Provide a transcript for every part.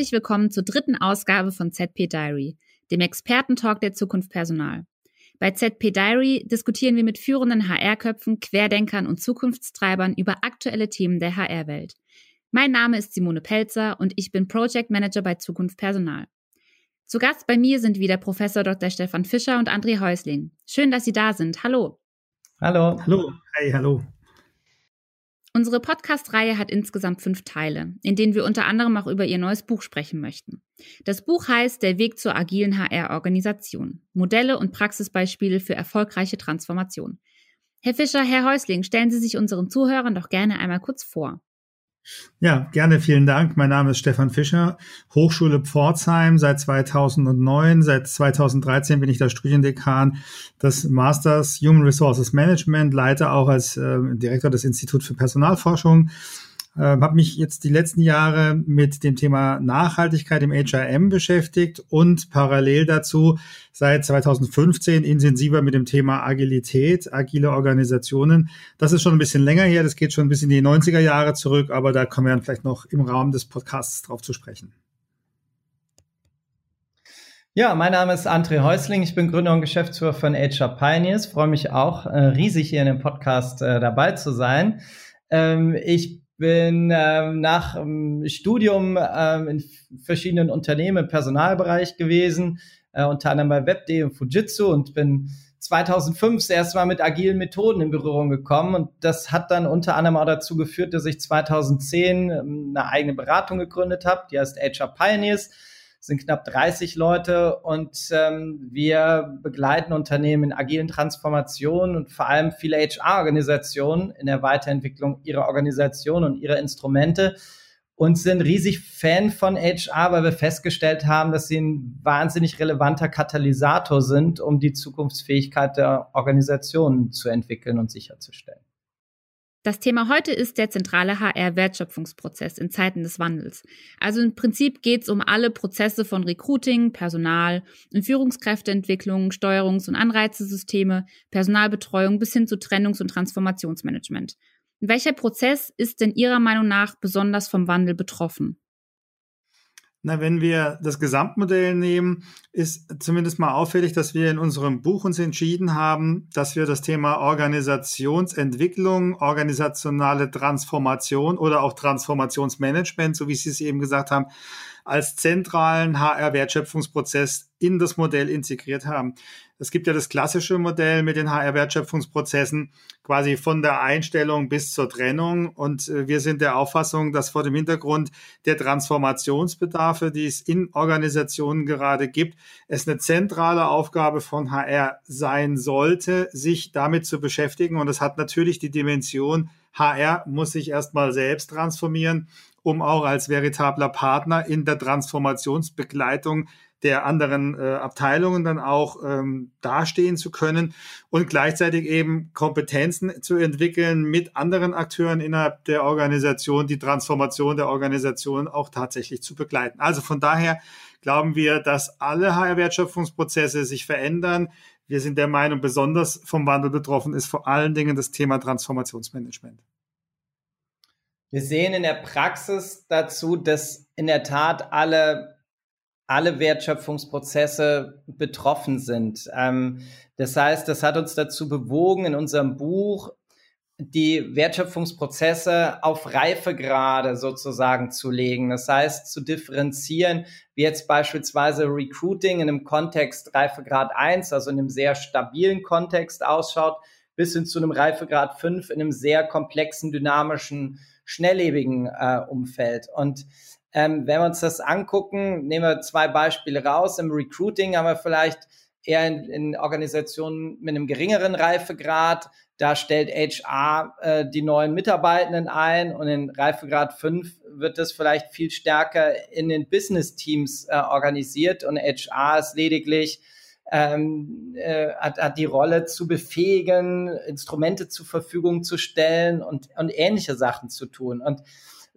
Herzlich willkommen zur dritten Ausgabe von ZP Diary, dem Expertentalk der Zukunft Personal. Bei ZP Diary diskutieren wir mit führenden HR-Köpfen, Querdenkern und Zukunftstreibern über aktuelle Themen der HR-Welt. Mein Name ist Simone Pelzer und ich bin Project Manager bei Zukunft Personal. Zu Gast bei mir sind wieder Professor Dr. Stefan Fischer und André Häusling. Schön, dass Sie da sind. Hallo. Hallo. Hallo. Hey, hallo. Unsere Podcast-Reihe hat insgesamt fünf Teile, in denen wir unter anderem auch über Ihr neues Buch sprechen möchten. Das Buch heißt Der Weg zur agilen HR-Organisation. Modelle und Praxisbeispiele für erfolgreiche Transformation. Herr Fischer, Herr Häusling, stellen Sie sich unseren Zuhörern doch gerne einmal kurz vor. Ja, gerne, vielen Dank. Mein Name ist Stefan Fischer, Hochschule Pforzheim seit 2009. Seit 2013 bin ich der Studiendekan des Masters Human Resources Management, leite auch als äh, Direktor des Instituts für Personalforschung äh, habe mich jetzt die letzten Jahre mit dem Thema Nachhaltigkeit im HRM beschäftigt und parallel dazu seit 2015 intensiver mit dem Thema Agilität, agile Organisationen. Das ist schon ein bisschen länger her, das geht schon bis in die 90er Jahre zurück, aber da kommen wir dann vielleicht noch im Rahmen des Podcasts drauf zu sprechen. Ja, mein Name ist André Häusling. Ich bin Gründer und Geschäftsführer von HR Pioneers. Freue mich auch äh, riesig hier in dem Podcast äh, dabei zu sein. Ähm, ich bin ähm, nach dem Studium ähm, in verschiedenen Unternehmen im Personalbereich gewesen, äh, unter anderem bei Webd und Fujitsu und bin 2005 das Mal mit agilen Methoden in Berührung gekommen. Und das hat dann unter anderem auch dazu geführt, dass ich 2010 ähm, eine eigene Beratung gegründet habe, die heißt HR Pioneers sind knapp 30 Leute und ähm, wir begleiten Unternehmen in agilen Transformationen und vor allem viele HR-Organisationen in der Weiterentwicklung ihrer Organisation und ihrer Instrumente und sind riesig Fan von HR, weil wir festgestellt haben, dass sie ein wahnsinnig relevanter Katalysator sind, um die Zukunftsfähigkeit der Organisationen zu entwickeln und sicherzustellen. Das Thema heute ist der zentrale HR-Wertschöpfungsprozess in Zeiten des Wandels. Also im Prinzip geht es um alle Prozesse von Recruiting, Personal und Führungskräfteentwicklung, Steuerungs- und Anreizesysteme, Personalbetreuung bis hin zu Trennungs- und Transformationsmanagement. Welcher Prozess ist denn Ihrer Meinung nach besonders vom Wandel betroffen? Na, wenn wir das Gesamtmodell nehmen, ist zumindest mal auffällig, dass wir in unserem Buch uns entschieden haben, dass wir das Thema Organisationsentwicklung, organisationale Transformation oder auch Transformationsmanagement, so wie Sie es eben gesagt haben, als zentralen HR-Wertschöpfungsprozess in das Modell integriert haben. Es gibt ja das klassische Modell mit den HR-Wertschöpfungsprozessen quasi von der Einstellung bis zur Trennung. Und äh, wir sind der Auffassung, dass vor dem Hintergrund der Transformationsbedarfe, die es in Organisationen gerade gibt, es eine zentrale Aufgabe von HR sein sollte, sich damit zu beschäftigen. Und es hat natürlich die Dimension, HR muss sich erstmal selbst transformieren, um auch als veritabler Partner in der Transformationsbegleitung der anderen äh, Abteilungen dann auch ähm, dastehen zu können und gleichzeitig eben Kompetenzen zu entwickeln mit anderen Akteuren innerhalb der Organisation, die Transformation der Organisation auch tatsächlich zu begleiten. Also von daher glauben wir, dass alle HR-Wertschöpfungsprozesse sich verändern. Wir sind der Meinung, besonders vom Wandel betroffen ist vor allen Dingen das Thema Transformationsmanagement. Wir sehen in der Praxis dazu, dass in der Tat alle alle Wertschöpfungsprozesse betroffen sind. Ähm, das heißt, das hat uns dazu bewogen, in unserem Buch die Wertschöpfungsprozesse auf Reifegrade sozusagen zu legen. Das heißt, zu differenzieren, wie jetzt beispielsweise Recruiting in einem Kontext Reifegrad 1, also in einem sehr stabilen Kontext ausschaut, bis hin zu einem Reifegrad 5 in einem sehr komplexen, dynamischen, schnelllebigen äh, Umfeld. Und ähm, wenn wir uns das angucken, nehmen wir zwei Beispiele raus. Im Recruiting haben wir vielleicht eher in, in Organisationen mit einem geringeren Reifegrad. Da stellt HR äh, die neuen Mitarbeitenden ein und in Reifegrad 5 wird das vielleicht viel stärker in den Business-Teams äh, organisiert und HR ist lediglich ähm, äh, hat, hat die Rolle zu befähigen, Instrumente zur Verfügung zu stellen und, und ähnliche Sachen zu tun. Und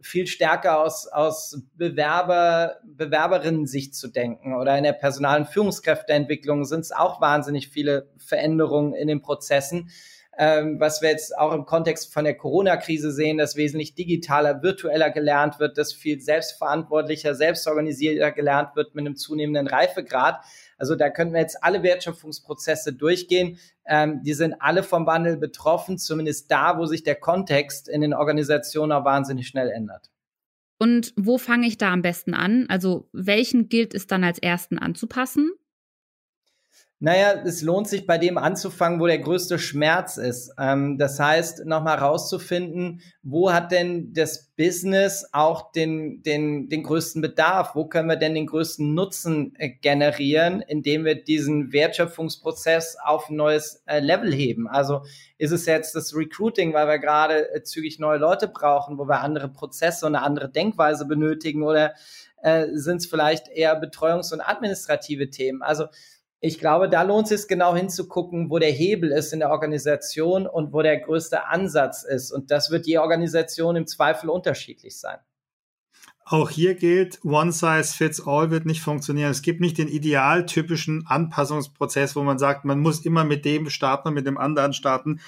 viel stärker aus, aus Bewerber, Bewerberinnen-Sicht zu denken. Oder in der Personal- und Führungskräfteentwicklung sind es auch wahnsinnig viele Veränderungen in den Prozessen. Ähm, was wir jetzt auch im Kontext von der Corona-Krise sehen, dass wesentlich digitaler, virtueller gelernt wird, dass viel selbstverantwortlicher, selbstorganisierter gelernt wird mit einem zunehmenden Reifegrad. Also da könnten wir jetzt alle Wertschöpfungsprozesse durchgehen. Ähm, die sind alle vom Wandel betroffen, zumindest da, wo sich der Kontext in den Organisationen auch wahnsinnig schnell ändert. Und wo fange ich da am besten an? Also welchen gilt es dann als ersten anzupassen? Naja, es lohnt sich bei dem anzufangen, wo der größte Schmerz ist. Ähm, das heißt, nochmal rauszufinden, wo hat denn das Business auch den, den, den größten Bedarf? Wo können wir denn den größten Nutzen äh, generieren, indem wir diesen Wertschöpfungsprozess auf ein neues äh, Level heben? Also ist es jetzt das Recruiting, weil wir gerade äh, zügig neue Leute brauchen, wo wir andere Prozesse und eine andere Denkweise benötigen oder äh, sind es vielleicht eher Betreuungs- und administrative Themen? Also ich glaube, da lohnt es sich genau hinzugucken, wo der Hebel ist in der Organisation und wo der größte Ansatz ist. Und das wird je Organisation im Zweifel unterschiedlich sein. Auch hier gilt, One Size Fits All wird nicht funktionieren. Es gibt nicht den idealtypischen Anpassungsprozess, wo man sagt, man muss immer mit dem starten und mit dem anderen starten.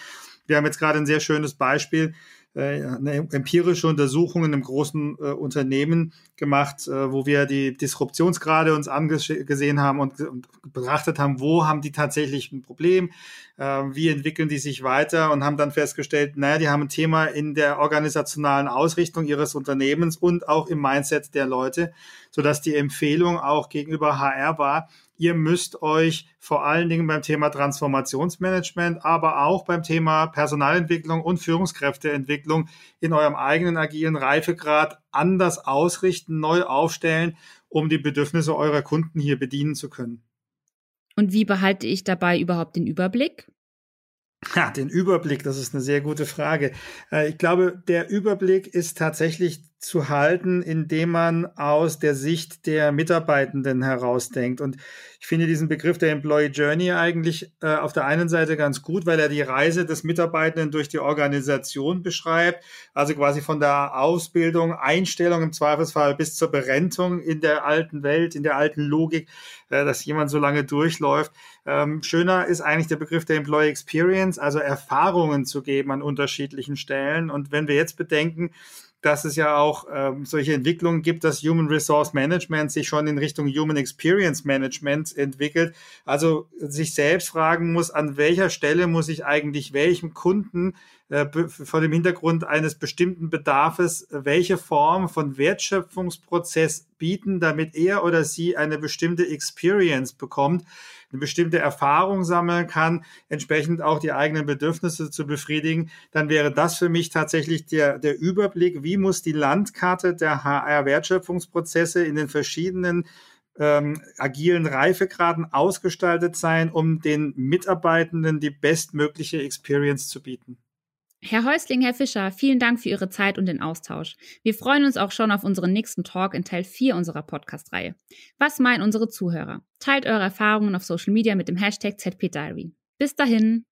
Wir haben jetzt gerade ein sehr schönes Beispiel eine empirische Untersuchung in einem großen äh, Unternehmen gemacht, äh, wo wir die Disruptionsgrade uns angesehen haben und, und, betrachtet haben, wo haben die tatsächlich ein Problem, äh, wie entwickeln die sich weiter und haben dann festgestellt, naja, die haben ein Thema in der organisationalen Ausrichtung ihres Unternehmens und auch im Mindset der Leute, sodass die Empfehlung auch gegenüber HR war, Ihr müsst euch vor allen Dingen beim Thema Transformationsmanagement, aber auch beim Thema Personalentwicklung und Führungskräfteentwicklung in eurem eigenen agilen Reifegrad anders ausrichten, neu aufstellen, um die Bedürfnisse eurer Kunden hier bedienen zu können. Und wie behalte ich dabei überhaupt den Überblick? Ja, den Überblick, das ist eine sehr gute Frage. Äh, ich glaube, der Überblick ist tatsächlich zu halten, indem man aus der Sicht der Mitarbeitenden herausdenkt. Und ich finde diesen Begriff der Employee Journey eigentlich äh, auf der einen Seite ganz gut, weil er die Reise des Mitarbeitenden durch die Organisation beschreibt, also quasi von der Ausbildung, Einstellung im Zweifelsfall bis zur Berentung in der alten Welt, in der alten Logik, äh, dass jemand so lange durchläuft. Ähm, schöner ist eigentlich der Begriff der Employee Experience, also Erfahrungen zu geben an unterschiedlichen Stellen. Und wenn wir jetzt bedenken, dass es ja auch ähm, solche Entwicklungen gibt, dass Human Resource Management sich schon in Richtung Human Experience Management entwickelt. Also sich selbst fragen muss, an welcher Stelle muss ich eigentlich welchem Kunden äh, vor dem Hintergrund eines bestimmten Bedarfes welche Form von Wertschöpfungsprozess bieten, damit er oder sie eine bestimmte Experience bekommt eine bestimmte Erfahrung sammeln kann, entsprechend auch die eigenen Bedürfnisse zu befriedigen, dann wäre das für mich tatsächlich der, der Überblick, wie muss die Landkarte der HR-Wertschöpfungsprozesse in den verschiedenen ähm, agilen Reifegraden ausgestaltet sein, um den Mitarbeitenden die bestmögliche Experience zu bieten. Herr Häusling, Herr Fischer, vielen Dank für Ihre Zeit und den Austausch. Wir freuen uns auch schon auf unseren nächsten Talk in Teil 4 unserer Podcast-Reihe. Was meinen unsere Zuhörer? Teilt eure Erfahrungen auf Social Media mit dem Hashtag ZPDiary. Bis dahin.